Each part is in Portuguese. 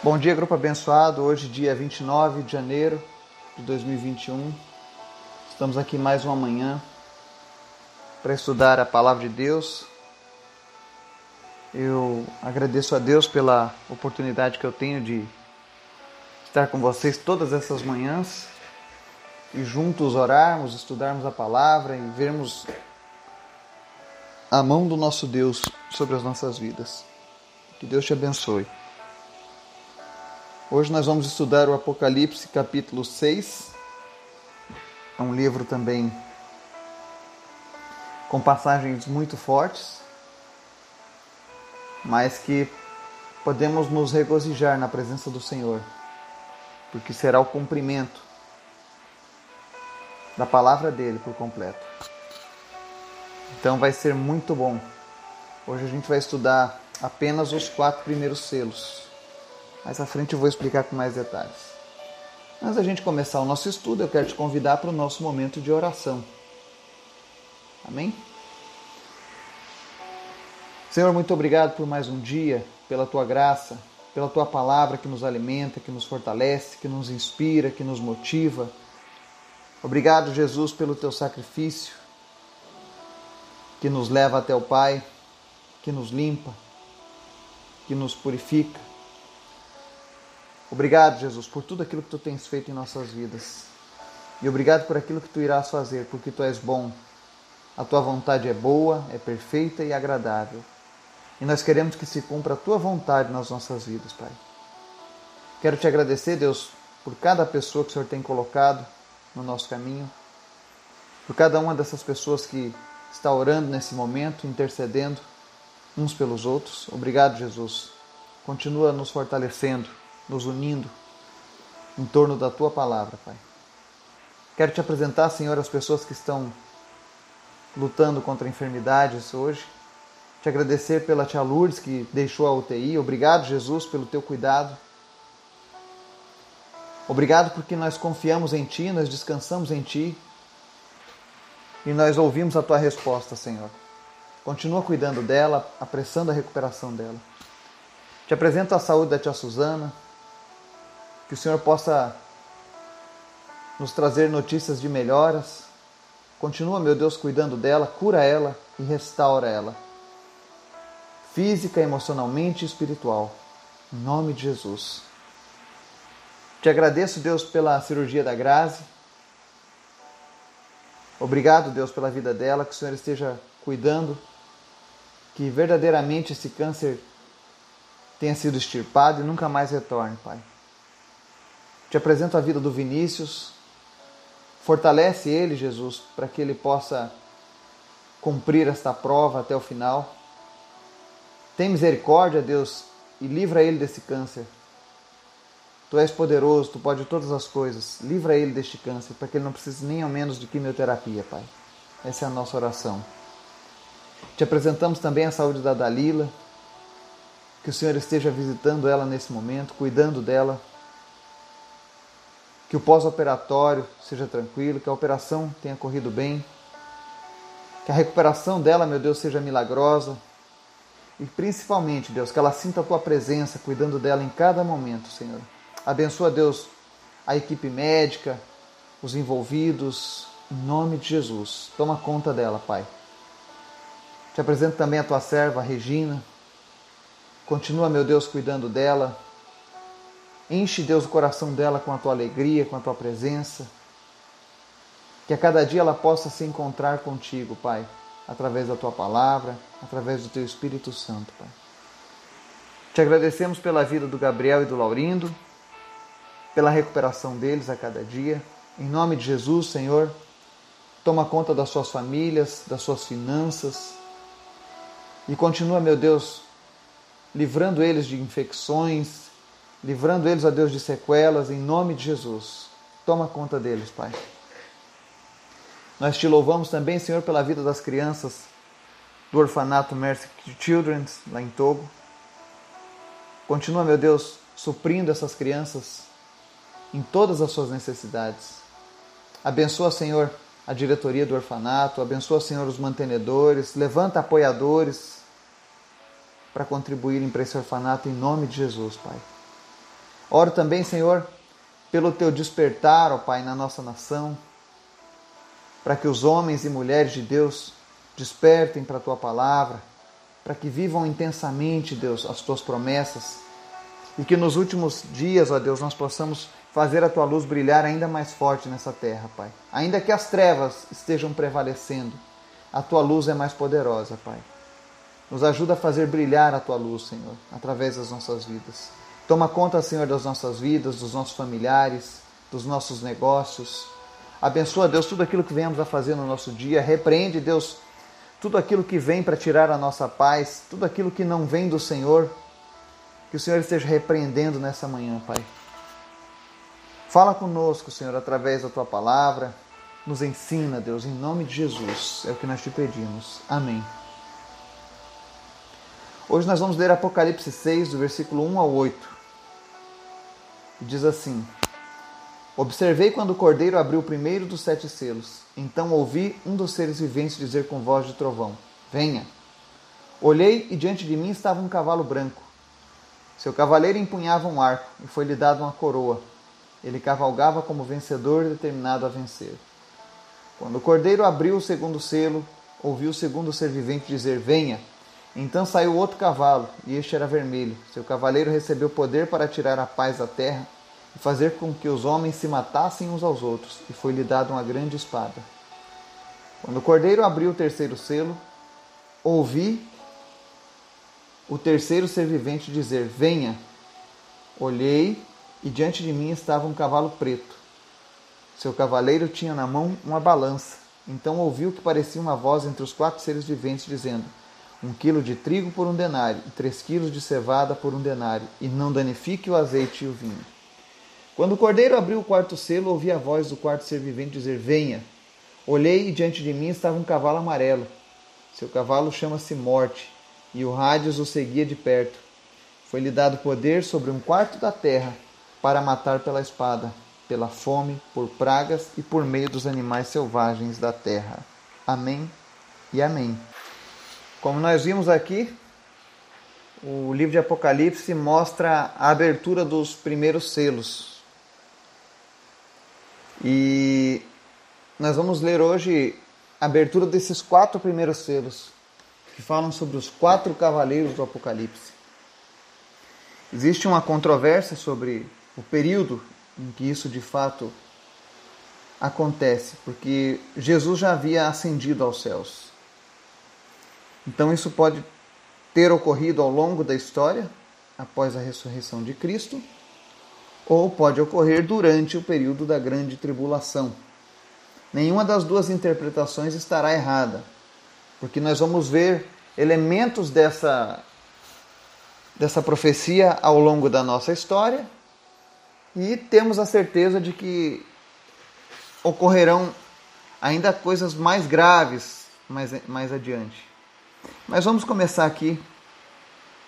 Bom dia, grupo abençoado. Hoje, dia 29 de janeiro de 2021. Estamos aqui mais uma manhã para estudar a palavra de Deus. Eu agradeço a Deus pela oportunidade que eu tenho de estar com vocês todas essas manhãs e juntos orarmos, estudarmos a palavra e vermos a mão do nosso Deus sobre as nossas vidas. Que Deus te abençoe. Hoje nós vamos estudar o Apocalipse, capítulo 6. É um livro também com passagens muito fortes, mas que podemos nos regozijar na presença do Senhor, porque será o cumprimento da palavra dele por completo. Então vai ser muito bom. Hoje a gente vai estudar apenas os quatro primeiros selos mais à frente eu vou explicar com mais detalhes. Antes da gente começar o nosso estudo, eu quero te convidar para o nosso momento de oração. Amém? Senhor, muito obrigado por mais um dia, pela tua graça, pela tua palavra que nos alimenta, que nos fortalece, que nos inspira, que nos motiva. Obrigado, Jesus, pelo teu sacrifício que nos leva até o Pai, que nos limpa, que nos purifica. Obrigado, Jesus, por tudo aquilo que tu tens feito em nossas vidas. E obrigado por aquilo que tu irás fazer, porque tu és bom. A tua vontade é boa, é perfeita e agradável. E nós queremos que se cumpra a tua vontade nas nossas vidas, Pai. Quero te agradecer, Deus, por cada pessoa que o Senhor tem colocado no nosso caminho, por cada uma dessas pessoas que está orando nesse momento, intercedendo uns pelos outros. Obrigado, Jesus. Continua nos fortalecendo nos unindo em torno da tua palavra, Pai. Quero te apresentar, Senhor, as pessoas que estão lutando contra enfermidades hoje. Te agradecer pela tia Lourdes que deixou a UTI. Obrigado, Jesus, pelo teu cuidado. Obrigado porque nós confiamos em Ti, nós descansamos em Ti e nós ouvimos a Tua resposta, Senhor. Continua cuidando dela, apressando a recuperação dela. Te apresento a saúde da tia Suzana, que o Senhor possa nos trazer notícias de melhoras. Continua, meu Deus, cuidando dela, cura ela e restaura ela. Física, emocionalmente e espiritual. Em nome de Jesus. Te agradeço, Deus, pela cirurgia da Grazi. Obrigado, Deus, pela vida dela, que o Senhor esteja cuidando, que verdadeiramente esse câncer tenha sido extirpado e nunca mais retorne, Pai. Te apresento a vida do Vinícius. Fortalece ele, Jesus, para que ele possa cumprir esta prova até o final. Tem misericórdia, Deus, e livra ele desse câncer. Tu és poderoso, tu pode todas as coisas. Livra ele deste câncer, para que ele não precise nem ao menos de quimioterapia, Pai. Essa é a nossa oração. Te apresentamos também a saúde da Dalila. Que o Senhor esteja visitando ela nesse momento, cuidando dela, que o pós-operatório seja tranquilo, que a operação tenha corrido bem, que a recuperação dela, meu Deus, seja milagrosa e principalmente, Deus, que ela sinta a tua presença cuidando dela em cada momento, Senhor. Abençoa, Deus, a equipe médica, os envolvidos, em nome de Jesus. Toma conta dela, Pai. Te apresento também a tua serva, Regina. Continua, meu Deus, cuidando dela, Enche, Deus, o coração dela com a tua alegria, com a tua presença. Que a cada dia ela possa se encontrar contigo, Pai, através da tua palavra, através do teu Espírito Santo, Pai. Te agradecemos pela vida do Gabriel e do Laurindo, pela recuperação deles a cada dia. Em nome de Jesus, Senhor, toma conta das suas famílias, das suas finanças e continua, meu Deus, livrando eles de infecções, livrando eles, a Deus, de sequelas, em nome de Jesus. Toma conta deles, Pai. Nós te louvamos também, Senhor, pela vida das crianças do orfanato Mercy Children, lá em Togo. Continua, meu Deus, suprindo essas crianças em todas as suas necessidades. Abençoa, Senhor, a diretoria do orfanato, abençoa, Senhor, os mantenedores, levanta apoiadores para contribuírem para esse orfanato em nome de Jesus, Pai. Oro também, Senhor, pelo teu despertar, ó Pai, na nossa nação, para que os homens e mulheres de Deus despertem para a tua palavra, para que vivam intensamente, Deus, as tuas promessas e que nos últimos dias, ó Deus, nós possamos fazer a tua luz brilhar ainda mais forte nessa terra, Pai. Ainda que as trevas estejam prevalecendo, a tua luz é mais poderosa, Pai. Nos ajuda a fazer brilhar a tua luz, Senhor, através das nossas vidas. Toma conta, Senhor, das nossas vidas, dos nossos familiares, dos nossos negócios. Abençoa, Deus, tudo aquilo que venhamos a fazer no nosso dia. Repreende, Deus, tudo aquilo que vem para tirar a nossa paz, tudo aquilo que não vem do Senhor. Que o Senhor esteja repreendendo nessa manhã, Pai. Fala conosco, Senhor, através da tua palavra. Nos ensina, Deus, em nome de Jesus. É o que nós te pedimos. Amém. Hoje nós vamos ler Apocalipse 6, do versículo 1 ao 8 diz assim: Observei quando o cordeiro abriu o primeiro dos sete selos. Então ouvi um dos seres viventes dizer com voz de trovão: Venha. Olhei e diante de mim estava um cavalo branco. Seu cavaleiro empunhava um arco e foi-lhe dado uma coroa. Ele cavalgava como vencedor determinado a vencer. Quando o cordeiro abriu o segundo selo, ouvi o segundo ser vivente dizer: Venha. Então saiu outro cavalo, e este era vermelho. Seu cavaleiro recebeu poder para tirar a paz da terra e fazer com que os homens se matassem uns aos outros, e foi-lhe dada uma grande espada. Quando o cordeiro abriu o terceiro selo, ouvi o terceiro ser vivente dizer: Venha. Olhei, e diante de mim estava um cavalo preto. Seu cavaleiro tinha na mão uma balança. Então ouvi o que parecia uma voz entre os quatro seres viventes, dizendo: um quilo de trigo por um denário e três quilos de cevada por um denário, e não danifique o azeite e o vinho. Quando o cordeiro abriu o quarto selo, ouvi a voz do quarto ser vivente dizer: Venha. Olhei e diante de mim estava um cavalo amarelo. Seu cavalo chama-se Morte, e o Rádios o seguia de perto. Foi-lhe dado poder sobre um quarto da terra para matar pela espada, pela fome, por pragas e por meio dos animais selvagens da terra. Amém e amém. Como nós vimos aqui, o livro de Apocalipse mostra a abertura dos primeiros selos. E nós vamos ler hoje a abertura desses quatro primeiros selos, que falam sobre os quatro cavaleiros do Apocalipse. Existe uma controvérsia sobre o período em que isso de fato acontece, porque Jesus já havia ascendido aos céus. Então isso pode ter ocorrido ao longo da história, após a ressurreição de Cristo, ou pode ocorrer durante o período da grande tribulação. Nenhuma das duas interpretações estará errada, porque nós vamos ver elementos dessa dessa profecia ao longo da nossa história e temos a certeza de que ocorrerão ainda coisas mais graves mais, mais adiante. Mas vamos começar aqui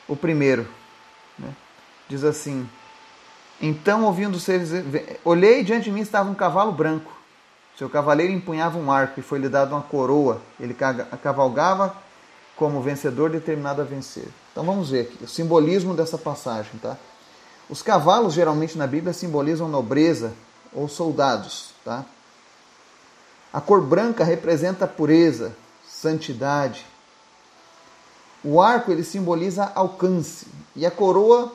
o primeiro. Né? Diz assim: Então, ouvindo seres, olhei diante de mim estava um cavalo branco. Seu cavaleiro empunhava um arco e foi-lhe dado uma coroa. Ele cavalgava como vencedor determinado a vencer. Então vamos ver aqui o simbolismo dessa passagem, tá? Os cavalos geralmente na Bíblia simbolizam nobreza ou soldados, tá? A cor branca representa pureza, santidade, o arco ele simboliza alcance e a coroa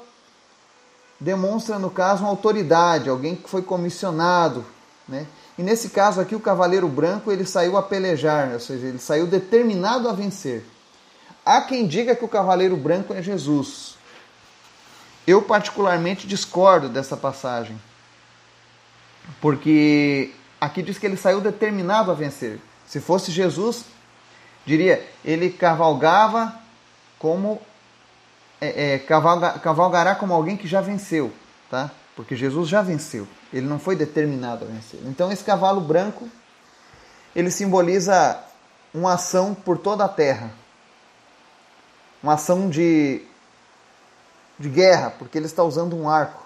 demonstra, no caso, uma autoridade, alguém que foi comissionado. Né? E nesse caso aqui, o cavaleiro branco ele saiu a pelejar, ou seja, ele saiu determinado a vencer. Há quem diga que o cavaleiro branco é Jesus. Eu, particularmente, discordo dessa passagem, porque aqui diz que ele saiu determinado a vencer. Se fosse Jesus, diria, ele cavalgava como é, é, cavalga, cavalgará como alguém que já venceu, tá? Porque Jesus já venceu. Ele não foi determinado a vencer. Então esse cavalo branco ele simboliza uma ação por toda a terra, uma ação de de guerra, porque ele está usando um arco,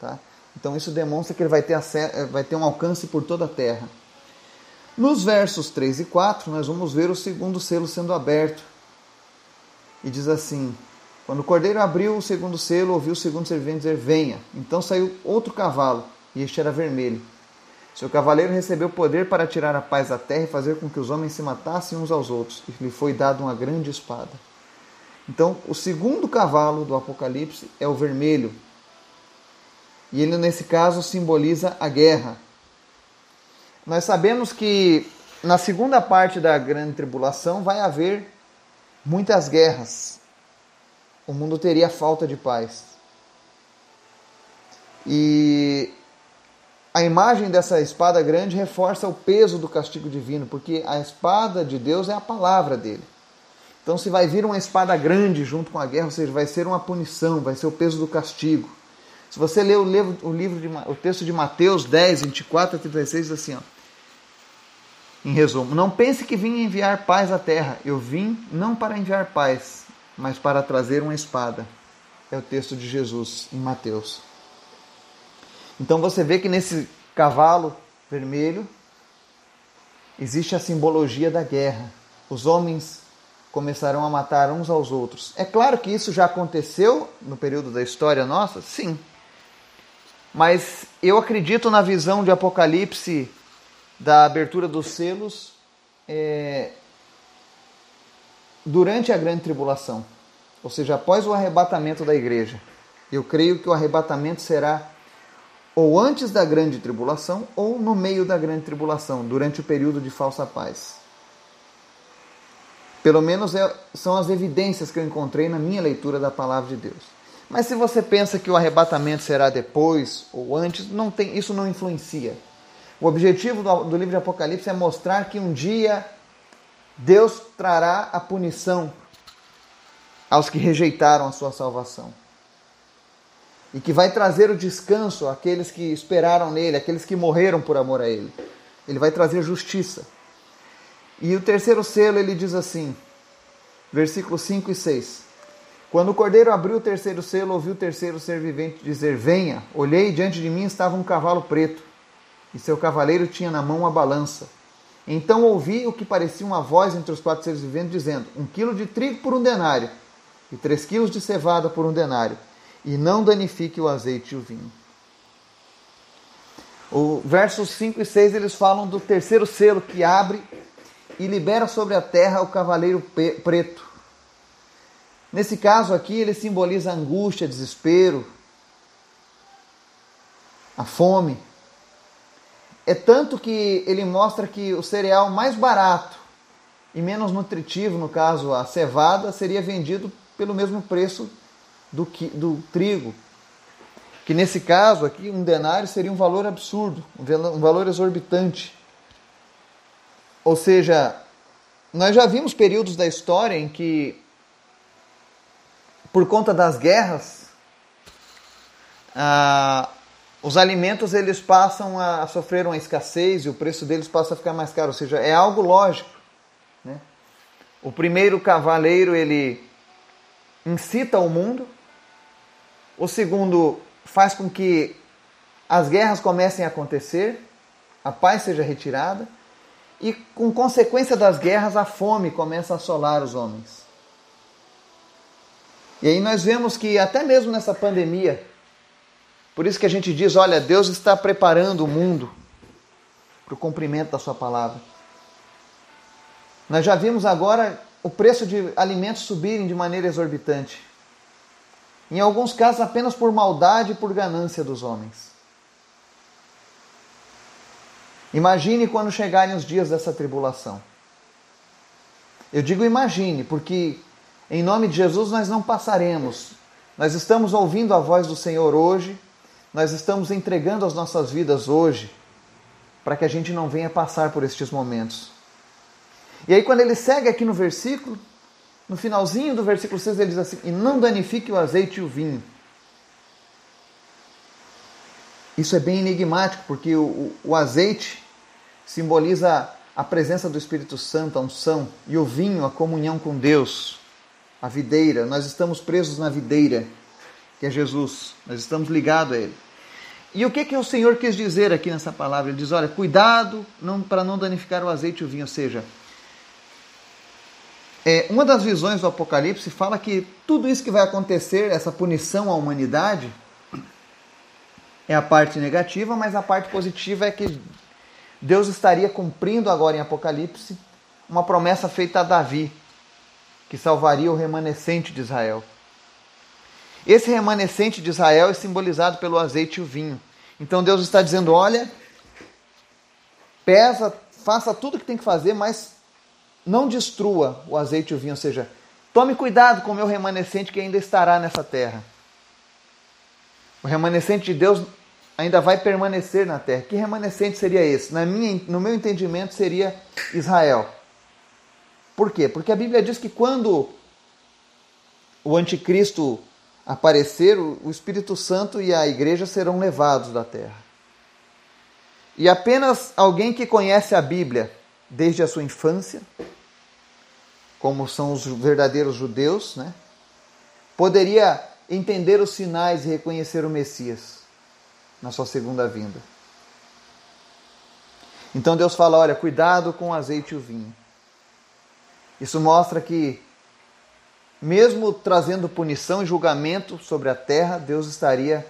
tá? Então isso demonstra que ele vai ter, acesso, vai ter um alcance por toda a terra. Nos versos 3 e 4, nós vamos ver o segundo selo sendo aberto, e diz assim: Quando o cordeiro abriu o segundo selo, ouviu o segundo servente dizer: Venha. Então saiu outro cavalo, e este era vermelho. Seu cavaleiro recebeu poder para tirar a paz da terra e fazer com que os homens se matassem uns aos outros, e lhe foi dada uma grande espada. Então, o segundo cavalo do Apocalipse é o vermelho. E ele, nesse caso, simboliza a guerra. Nós sabemos que na segunda parte da grande tribulação vai haver muitas guerras. O mundo teria falta de paz. E a imagem dessa espada grande reforça o peso do castigo divino, porque a espada de Deus é a palavra dele. Então, se vai vir uma espada grande junto com a guerra, ou seja, vai ser uma punição, vai ser o peso do castigo. Se você ler o livro, o, livro de, o texto de Mateus 10, 24 a 36, diz assim: ó, em resumo, não pense que vim enviar paz à terra. Eu vim não para enviar paz, mas para trazer uma espada. É o texto de Jesus em Mateus. Então você vê que nesse cavalo vermelho existe a simbologia da guerra. Os homens começarão a matar uns aos outros. É claro que isso já aconteceu no período da história nossa, sim. Mas eu acredito na visão de Apocalipse da abertura dos selos é, durante a grande tribulação, ou seja, após o arrebatamento da igreja. Eu creio que o arrebatamento será ou antes da grande tribulação ou no meio da grande tribulação, durante o período de falsa paz. Pelo menos é, são as evidências que eu encontrei na minha leitura da palavra de Deus. Mas se você pensa que o arrebatamento será depois ou antes, não tem, isso não influencia. O objetivo do, do livro de Apocalipse é mostrar que um dia Deus trará a punição aos que rejeitaram a sua salvação. E que vai trazer o descanso àqueles que esperaram nele, aqueles que morreram por amor a ele. Ele vai trazer justiça. E o terceiro selo ele diz assim, versículos 5 e 6. Quando o cordeiro abriu o terceiro selo, ouviu o terceiro ser vivente dizer: Venha. Olhei e diante de mim estava um cavalo preto e seu cavaleiro tinha na mão uma balança. Então ouvi o que parecia uma voz entre os quatro seres viventes, dizendo: Um quilo de trigo por um denário, e três quilos de cevada por um denário, e não danifique o azeite e o vinho. O versos 5 e 6 eles falam do terceiro selo que abre e libera sobre a terra o cavaleiro preto. Nesse caso aqui, ele simboliza a angústia, desespero, a fome, é tanto que ele mostra que o cereal mais barato e menos nutritivo, no caso a cevada, seria vendido pelo mesmo preço do, do trigo. Que nesse caso aqui, um denário seria um valor absurdo, um valor exorbitante. Ou seja, nós já vimos períodos da história em que, por conta das guerras, a, os alimentos eles passam a sofrer uma escassez e o preço deles passa a ficar mais caro, ou seja, é algo lógico. Né? O primeiro cavaleiro ele incita o mundo, o segundo faz com que as guerras comecem a acontecer, a paz seja retirada e com consequência das guerras a fome começa a assolar os homens. E aí nós vemos que até mesmo nessa pandemia por isso que a gente diz: olha, Deus está preparando o mundo para o cumprimento da Sua palavra. Nós já vimos agora o preço de alimentos subirem de maneira exorbitante. Em alguns casos, apenas por maldade e por ganância dos homens. Imagine quando chegarem os dias dessa tribulação. Eu digo imagine, porque em nome de Jesus nós não passaremos. Nós estamos ouvindo a voz do Senhor hoje nós estamos entregando as nossas vidas hoje para que a gente não venha passar por estes momentos. E aí, quando ele segue aqui no versículo, no finalzinho do versículo 6, ele diz assim: E não danifique o azeite e o vinho. Isso é bem enigmático, porque o, o, azeite simboliza a presença do Espírito Santo, a unção, e o vinho, a comunhão com Deus, a videira. Nós estamos presos na videira que é Jesus. Nós estamos ligados a Ele. E o que, que o Senhor quis dizer aqui nessa palavra? Ele diz: olha, cuidado para não danificar o azeite e o vinho, ou seja, É, uma das visões do Apocalipse fala que tudo isso que vai acontecer, essa punição à humanidade, é a parte negativa, mas a parte positiva é que Deus estaria cumprindo agora em Apocalipse uma promessa feita a Davi, que salvaria o remanescente de Israel. Esse remanescente de Israel é simbolizado pelo azeite e o vinho. Então Deus está dizendo: olha, pesa, faça tudo o que tem que fazer, mas não destrua o azeite e o vinho, ou seja, tome cuidado com o meu remanescente que ainda estará nessa terra. O remanescente de Deus ainda vai permanecer na terra. Que remanescente seria esse? Na minha, no meu entendimento, seria Israel. Por quê? Porque a Bíblia diz que quando o anticristo aparecer, o Espírito Santo e a igreja serão levados da terra. E apenas alguém que conhece a Bíblia desde a sua infância, como são os verdadeiros judeus, né, poderia entender os sinais e reconhecer o Messias na sua segunda vinda. Então Deus fala: olha, cuidado com o azeite e o vinho. Isso mostra que, mesmo trazendo punição e julgamento sobre a terra, Deus estaria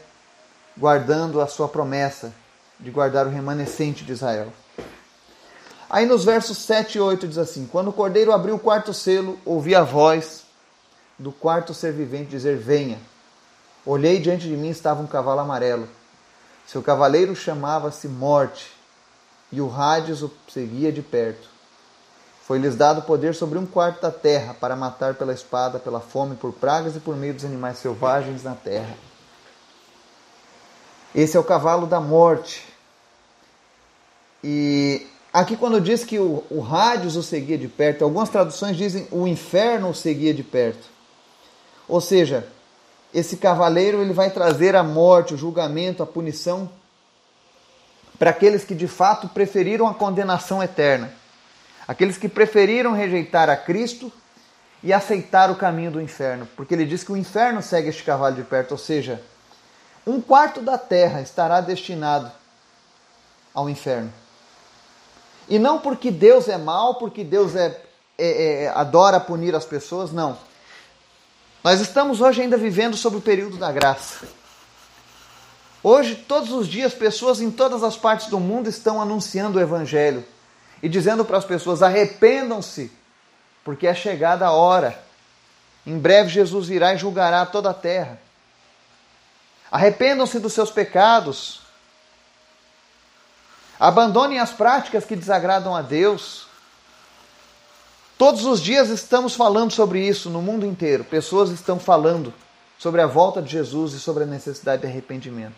guardando a sua promessa de guardar o remanescente de Israel. Aí nos versos 7 e 8 diz assim: Quando o cordeiro abriu o quarto selo, ouvi a voz do quarto ser vivente dizer: Venha. Olhei diante de mim estava um cavalo amarelo. Seu cavaleiro chamava-se Morte, e o Hades o seguia de perto. Foi-lhes dado poder sobre um quarto da terra para matar pela espada, pela fome, por pragas e por meio dos animais selvagens na terra. Esse é o cavalo da morte. E aqui, quando diz que o, o Hades o seguia de perto, algumas traduções dizem o inferno o seguia de perto. Ou seja, esse cavaleiro ele vai trazer a morte, o julgamento, a punição para aqueles que de fato preferiram a condenação eterna, aqueles que preferiram rejeitar a Cristo e aceitar o caminho do inferno, porque ele diz que o inferno segue este cavalo de perto, ou seja, um quarto da terra estará destinado ao inferno. E não porque Deus é mau, porque Deus é, é, é adora punir as pessoas, não nós estamos hoje ainda vivendo sob o período da graça. Hoje, todos os dias, pessoas em todas as partes do mundo estão anunciando o Evangelho e dizendo para as pessoas: arrependam-se, porque é chegada a hora. Em breve, Jesus virá e julgará toda a terra. Arrependam-se dos seus pecados. Abandonem as práticas que desagradam a Deus. Todos os dias estamos falando sobre isso no mundo inteiro. Pessoas estão falando sobre a volta de Jesus e sobre a necessidade de arrependimento.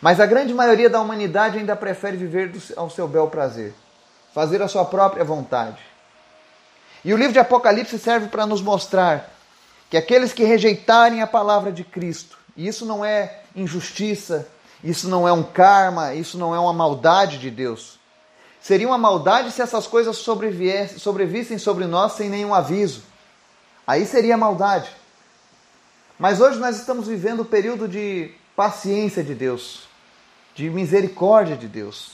Mas a grande maioria da humanidade ainda prefere viver ao seu bel prazer, fazer a sua própria vontade. E o livro de Apocalipse serve para nos mostrar que aqueles que rejeitarem a palavra de Cristo, e isso não é injustiça, isso não é um karma, isso não é uma maldade de Deus, Seria uma maldade se essas coisas sobrevissem sobre nós sem nenhum aviso. Aí seria maldade. Mas hoje nós estamos vivendo o período de paciência de Deus, de misericórdia de Deus.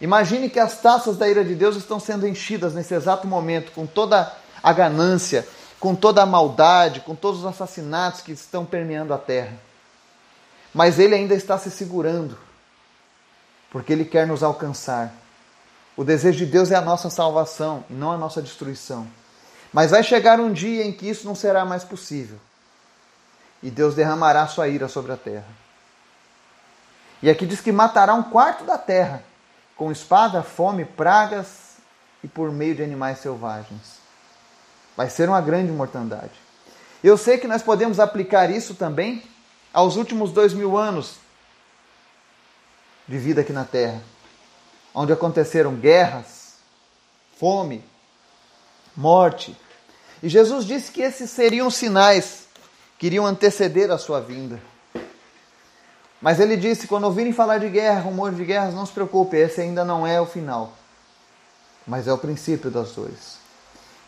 Imagine que as taças da ira de Deus estão sendo enchidas nesse exato momento com toda a ganância, com toda a maldade, com todos os assassinatos que estão permeando a terra. Mas ele ainda está se segurando porque Ele quer nos alcançar. O desejo de Deus é a nossa salvação e não a nossa destruição. Mas vai chegar um dia em que isso não será mais possível. E Deus derramará sua ira sobre a terra. E aqui diz que matará um quarto da terra, com espada, fome, pragas e por meio de animais selvagens. Vai ser uma grande mortandade. Eu sei que nós podemos aplicar isso também aos últimos dois mil anos de vida aqui na terra, onde aconteceram guerras, fome, morte. E Jesus disse que esses seriam sinais que iriam anteceder a sua vinda. Mas ele disse: quando ouvirem falar de guerra, rumor de guerras, não se preocupe, esse ainda não é o final, mas é o princípio das dores.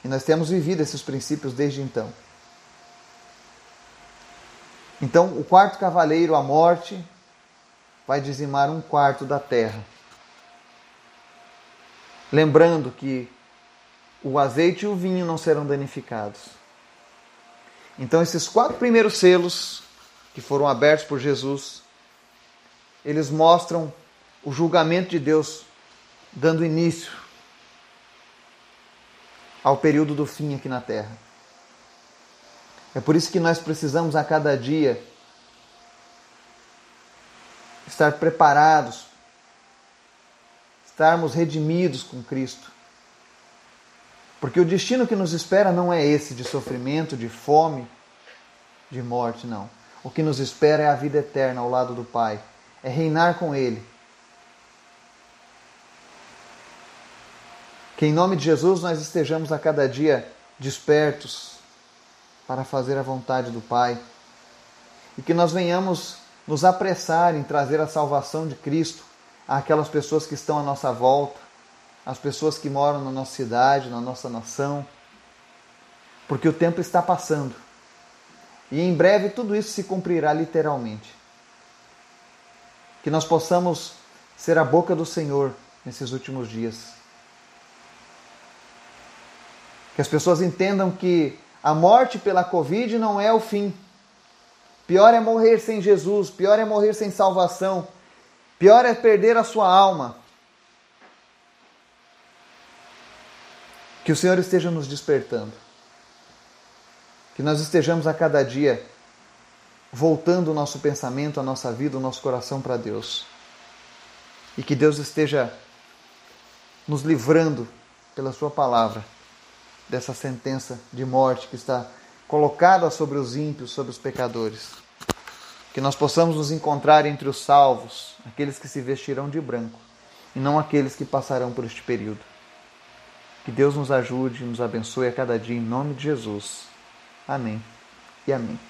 E nós temos vivido esses princípios desde então. Então, o quarto cavaleiro, a morte, vai dizimar um quarto da terra. Lembrando que o azeite e o vinho não serão danificados. Então, esses quatro primeiros selos que foram abertos por Jesus, eles mostram o julgamento de Deus dando início ao período do fim aqui na terra. É por isso que nós precisamos a cada dia estar preparados, estarmos redimidos com Cristo. Porque o destino que nos espera não é esse de sofrimento, de fome, de morte, não. O que nos espera é a vida eterna ao lado do Pai, é reinar com Ele. Que em nome de Jesus nós estejamos a cada dia despertos para fazer a vontade do Pai e que nós venhamos nos apressar em trazer a salvação de Cristo àquelas pessoas que estão à nossa volta, às pessoas que moram na nossa cidade, na nossa nação, porque o tempo está passando e em breve tudo isso se cumprirá literalmente. Que nós possamos ser a boca do Senhor nesses últimos dias que as pessoas entendam que a morte pela Covid não é o fim. Pior é morrer sem Jesus, pior é morrer sem salvação, pior é perder a sua alma. Que o Senhor esteja nos despertando. Que nós estejamos a cada dia voltando o nosso pensamento, a nossa vida, o nosso coração para Deus. E que Deus esteja nos livrando pela Sua palavra dessa sentença de morte que está colocada sobre os ímpios, sobre os pecadores. Que nós possamos nos encontrar entre os salvos, aqueles que se vestirão de branco, e não aqueles que passarão por este período. Que Deus nos ajude e nos abençoe a cada dia em nome de Jesus. Amém e amém.